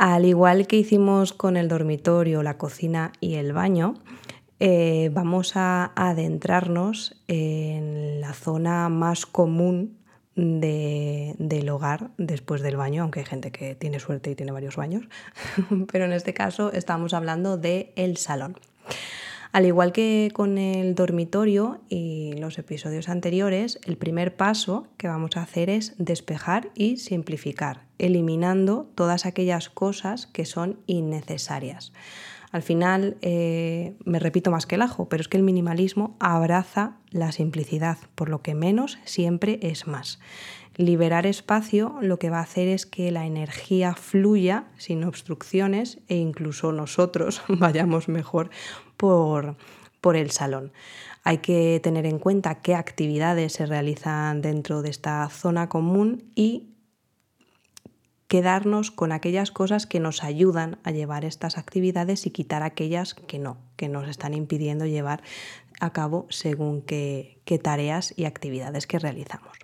Al igual que hicimos con el dormitorio, la cocina y el baño, eh, vamos a adentrarnos en la zona más común del hogar después del baño, aunque hay gente que tiene suerte y tiene varios baños, pero en este caso estamos hablando del el salón. Al igual que con el dormitorio y los episodios anteriores, el primer paso que vamos a hacer es despejar y simplificar, eliminando todas aquellas cosas que son innecesarias. Al final, eh, me repito más que el ajo, pero es que el minimalismo abraza la simplicidad, por lo que menos siempre es más. Liberar espacio lo que va a hacer es que la energía fluya sin obstrucciones e incluso nosotros vayamos mejor por, por el salón. Hay que tener en cuenta qué actividades se realizan dentro de esta zona común y quedarnos con aquellas cosas que nos ayudan a llevar estas actividades y quitar aquellas que no, que nos están impidiendo llevar a cabo según qué, qué tareas y actividades que realizamos.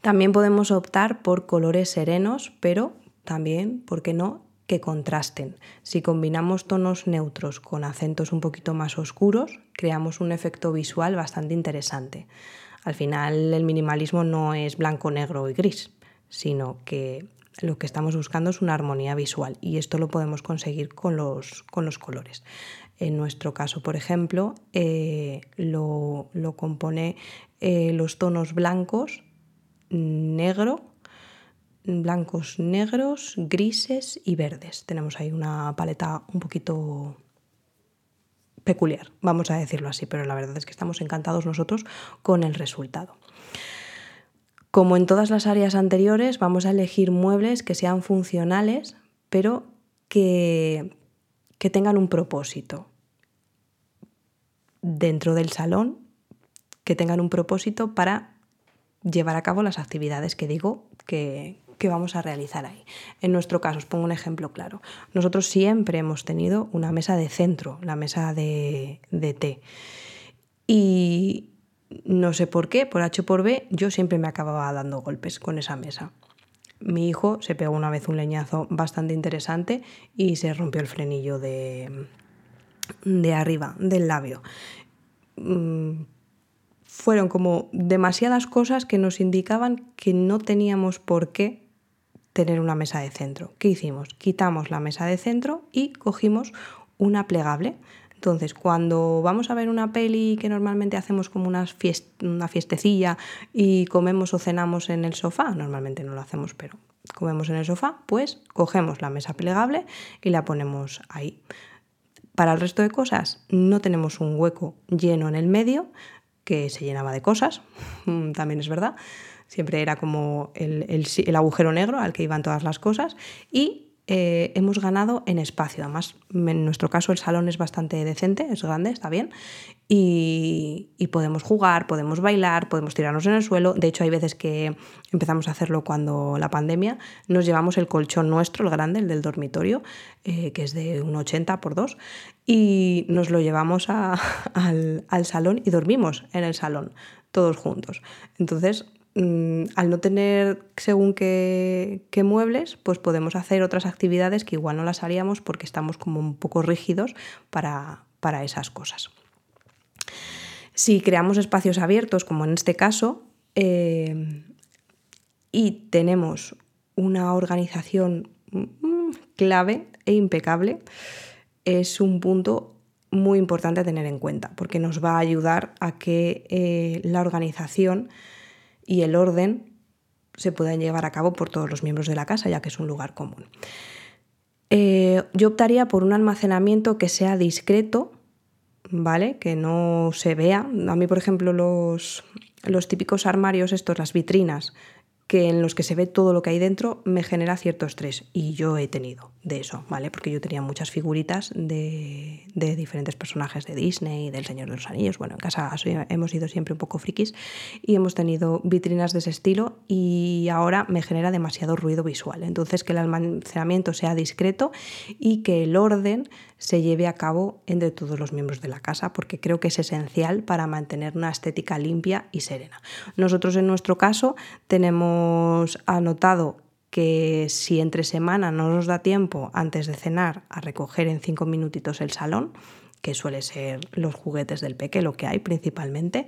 También podemos optar por colores serenos, pero también, ¿por qué no?, que contrasten. Si combinamos tonos neutros con acentos un poquito más oscuros, creamos un efecto visual bastante interesante. Al final el minimalismo no es blanco, negro y gris, sino que lo que estamos buscando es una armonía visual y esto lo podemos conseguir con los, con los colores. En nuestro caso, por ejemplo, eh, lo, compone eh, los tonos blancos, negro, blancos, negros, grises y verdes. Tenemos ahí una paleta un poquito peculiar, vamos a decirlo así, pero la verdad es que estamos encantados nosotros con el resultado. Como en todas las áreas anteriores, vamos a elegir muebles que sean funcionales, pero que, que tengan un propósito dentro del salón, que tengan un propósito para llevar a cabo las actividades que digo que, vamos a realizar ahí. En nuestro caso, os pongo un ejemplo claro. Nosotros siempre hemos tenido una mesa de centro, la mesa de, té. Y no sé por qué, por H por B, yo siempre me acababa dando golpes con esa mesa. Mi hijo se pegó una vez un leñazo bastante interesante y se rompió el frenillo de, de arriba, del labio. Mm, fueron como demasiadas cosas que nos indicaban que no teníamos por qué tener una mesa de centro. ¿Qué hicimos? Quitamos la mesa de centro y cogimos una plegable. Entonces, cuando vamos a ver una peli que normalmente hacemos como una, una fiestecilla y comemos o cenamos en el sofá, normalmente no lo hacemos, pero comemos en el sofá, pues cogemos la mesa plegable y la ponemos ahí. Para el resto de cosas no tenemos un hueco lleno en el medio que se llenaba de cosas, también es verdad. Siempre era como el, el agujero negro al que iban todas las cosas y eh, hemos ganado en espacio. Además, en nuestro caso el salón es bastante decente, es grande, está bien. Y, podemos jugar, podemos bailar, podemos tirarnos en el suelo. De hecho, hay veces que empezamos a hacerlo cuando la pandemia. Nos llevamos el colchón nuestro, el grande, el del dormitorio, eh, que es de un 80 por 2, y nos lo llevamos al, al salón y dormimos en el salón, todos juntos. Entonces, Mm, al no tener según qué, muebles, pues podemos hacer otras actividades que igual no las haríamos porque estamos como un poco rígidos para, esas cosas. Si creamos espacios abiertos, como en este caso, eh, y tenemos una organización mm, clave e impecable, es un punto muy importante a tener en cuenta, porque nos va a ayudar a que eh, la organización y el orden se puedan llevar a cabo por todos los miembros de la casa, ya que es un lugar común. Eh, yo optaría por un almacenamiento que sea discreto, ¿vale? Que no se vea. A mí, por ejemplo, los, los típicos armarios, estos, las vitrinas, que en los que se ve todo lo que hay dentro me genera cierto estrés y yo he tenido de eso, ¿vale? Porque yo tenía muchas figuritas de, diferentes personajes de Disney, del Señor de los Anillos, bueno, en casa hemos sido siempre un poco frikis y hemos tenido vitrinas de ese estilo y ahora me genera demasiado ruido visual, entonces que el almacenamiento sea discreto y que el orden se lleve a cabo entre todos los miembros de la casa, porque creo que es esencial para mantener una estética limpia y serena. Nosotros en nuestro caso tenemos anotado que si entre semana no nos da tiempo antes de cenar a recoger en cinco minutitos el salón, que suele ser los juguetes del peque, lo que hay principalmente,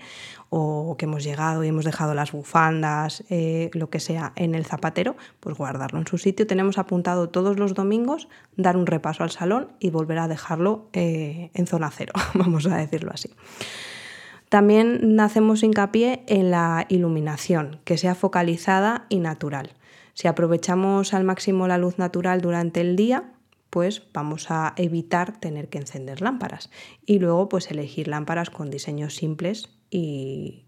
o que hemos llegado y hemos dejado las bufandas, eh, lo que sea, en el zapatero, pues guardarlo en su sitio. Tenemos apuntado todos los domingos dar un repaso al salón y volver a dejarlo eh, en zona cero, vamos a decirlo así. También hacemos hincapié en la iluminación, que sea focalizada y natural. Si aprovechamos al máximo la luz natural durante el día, pues vamos a evitar tener que encender lámparas. Y luego pues elegir lámparas con diseños simples y,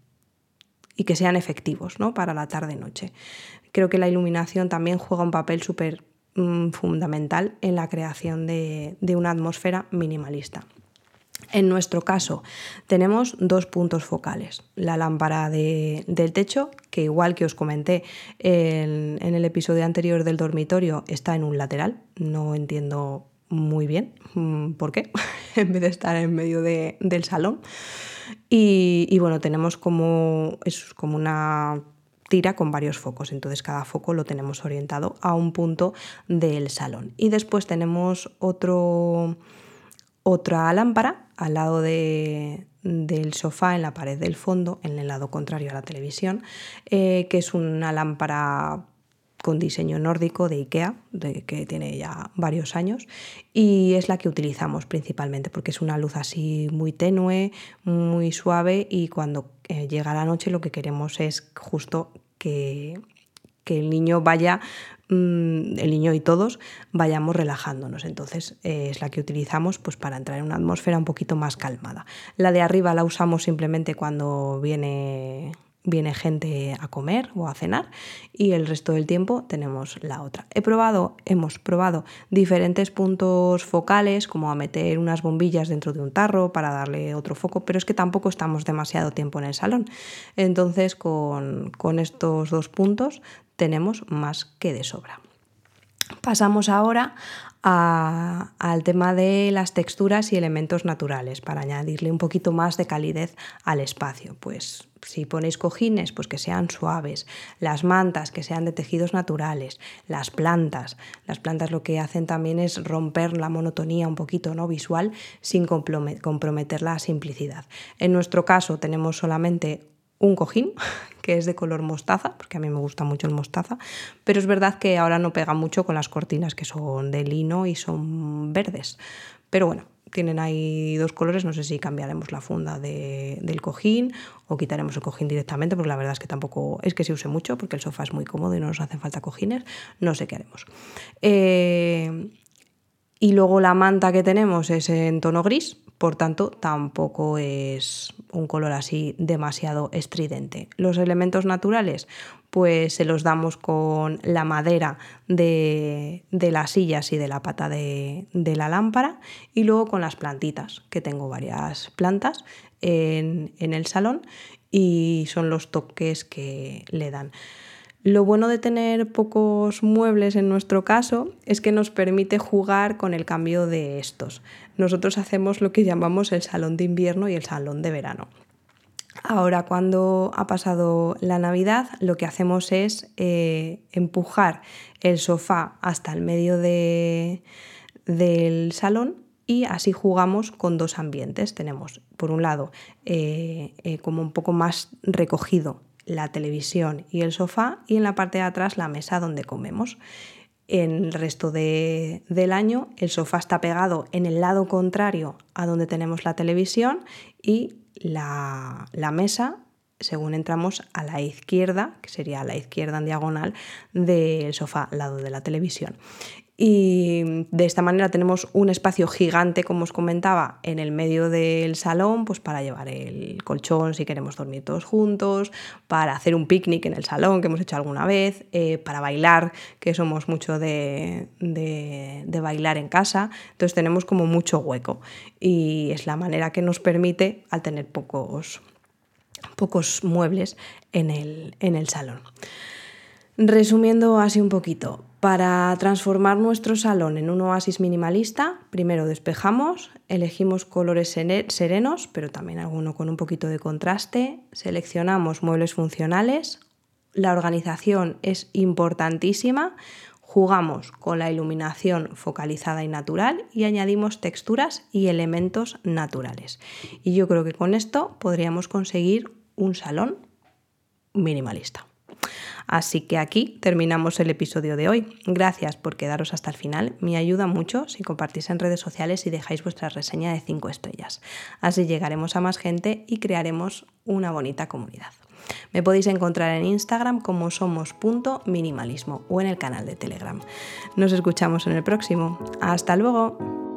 que sean efectivos ¿no? para la tarde-noche. Creo que la iluminación también juega un papel súper mm, fundamental en la creación de una atmósfera minimalista. En nuestro caso tenemos dos puntos focales. La lámpara del techo, que igual que os comenté en, el episodio anterior del dormitorio, está en un lateral. No entiendo muy bien mm, por qué, en vez de estar en medio del salón. Y, bueno, tenemos como, es como una tira con varios focos, entonces cada foco lo tenemos orientado a un punto del salón. Y después tenemos otro otra lámpara al lado del sofá en la pared del fondo, en el lado contrario a la televisión, eh, que es una lámpara con diseño nórdico de IKEA, de, que tiene ya varios años, y es la que utilizamos principalmente porque es una luz así muy tenue, muy suave y cuando eh, llega la noche lo que queremos es justo que, que el niño vaya Mm, el niño y todos vayamos relajándonos. Entonces eh, es la que utilizamos pues, para entrar en una atmósfera un poquito más calmada. La de arriba la usamos simplemente cuando viene viene gente a comer o a cenar y el resto del tiempo tenemos la otra. He probado, hemos probado diferentes puntos focales, como a meter unas bombillas dentro de un tarro para darle otro foco, pero es que tampoco estamos demasiado tiempo en el salón. Entonces con, con estos dos puntos tenemos más que de sobra. Pasamos ahora al tema de las texturas y elementos naturales para añadirle un poquito más de calidez al espacio. Pues si ponéis cojines, pues que sean suaves, las mantas que sean de tejidos naturales, las plantas. Las plantas lo que hacen también es romper la monotonía un poquito no visual sin comprometer la simplicidad. En nuestro caso tenemos solamente un cojín que es de color mostaza, porque a mí me gusta mucho el mostaza, pero es verdad que ahora no pega mucho con las cortinas que son de lino y son verdes. Pero bueno, tienen ahí dos colores, no sé si cambiaremos la funda del cojín o quitaremos el cojín directamente, porque la verdad es que tampoco es que se use mucho, porque el sofá es muy cómodo y no nos hacen falta cojines, no sé qué haremos. Eh, y luego la manta que tenemos es en tono gris, por tanto tampoco es un color así demasiado estridente. Los elementos naturales pues se los damos con la madera de, las sillas y de la pata de, la lámpara y luego con las plantitas, que tengo varias plantas en, en el salón y son los toques que le dan. Lo bueno de tener pocos muebles en nuestro caso es que nos permite jugar con el cambio de estos. Nosotros hacemos lo que llamamos el salón de invierno y el salón de verano. Ahora, cuando ha pasado la Navidad, lo que hacemos es eh, empujar el sofá hasta el medio del salón y así jugamos con dos ambientes. Tenemos, por un lado, eh, eh, como un poco más recogido la televisión y el sofá y en la parte de atrás la mesa donde comemos. En el resto del año el sofá está pegado en el lado contrario a donde tenemos la televisión y la, la mesa según entramos a la izquierda, que sería la izquierda en diagonal del sofá al lado de la televisión. y de esta manera tenemos un espacio gigante, como os comentaba, en el medio del salón, pues para llevar el colchón si queremos dormir todos juntos, para hacer un picnic en el salón, que hemos hecho alguna vez, eh, para bailar, que somos mucho de, de bailar en casa. Entonces tenemos como mucho hueco y es la manera que nos permite, al tener pocos, pocos muebles en el, en el salón. Resumiendo así un poquito, para transformar nuestro salón en un oasis minimalista, primero despejamos, elegimos colores serenos, pero también alguno con un poquito de contraste, seleccionamos muebles funcionales, la organización es importantísima, jugamos con la iluminación focalizada y natural y añadimos texturas y elementos naturales. Y yo creo que con esto podríamos conseguir un salón minimalista. Así que aquí terminamos el episodio de hoy. Gracias por quedaros hasta el final. Me ayuda mucho si compartís en redes sociales y dejáis vuestra reseña de 5 estrellas. Así llegaremos a más gente y crearemos una bonita comunidad. Me podéis encontrar en Instagram como somos.minimalismo o en el canal de Telegram. Nos escuchamos en el próximo. Hasta luego.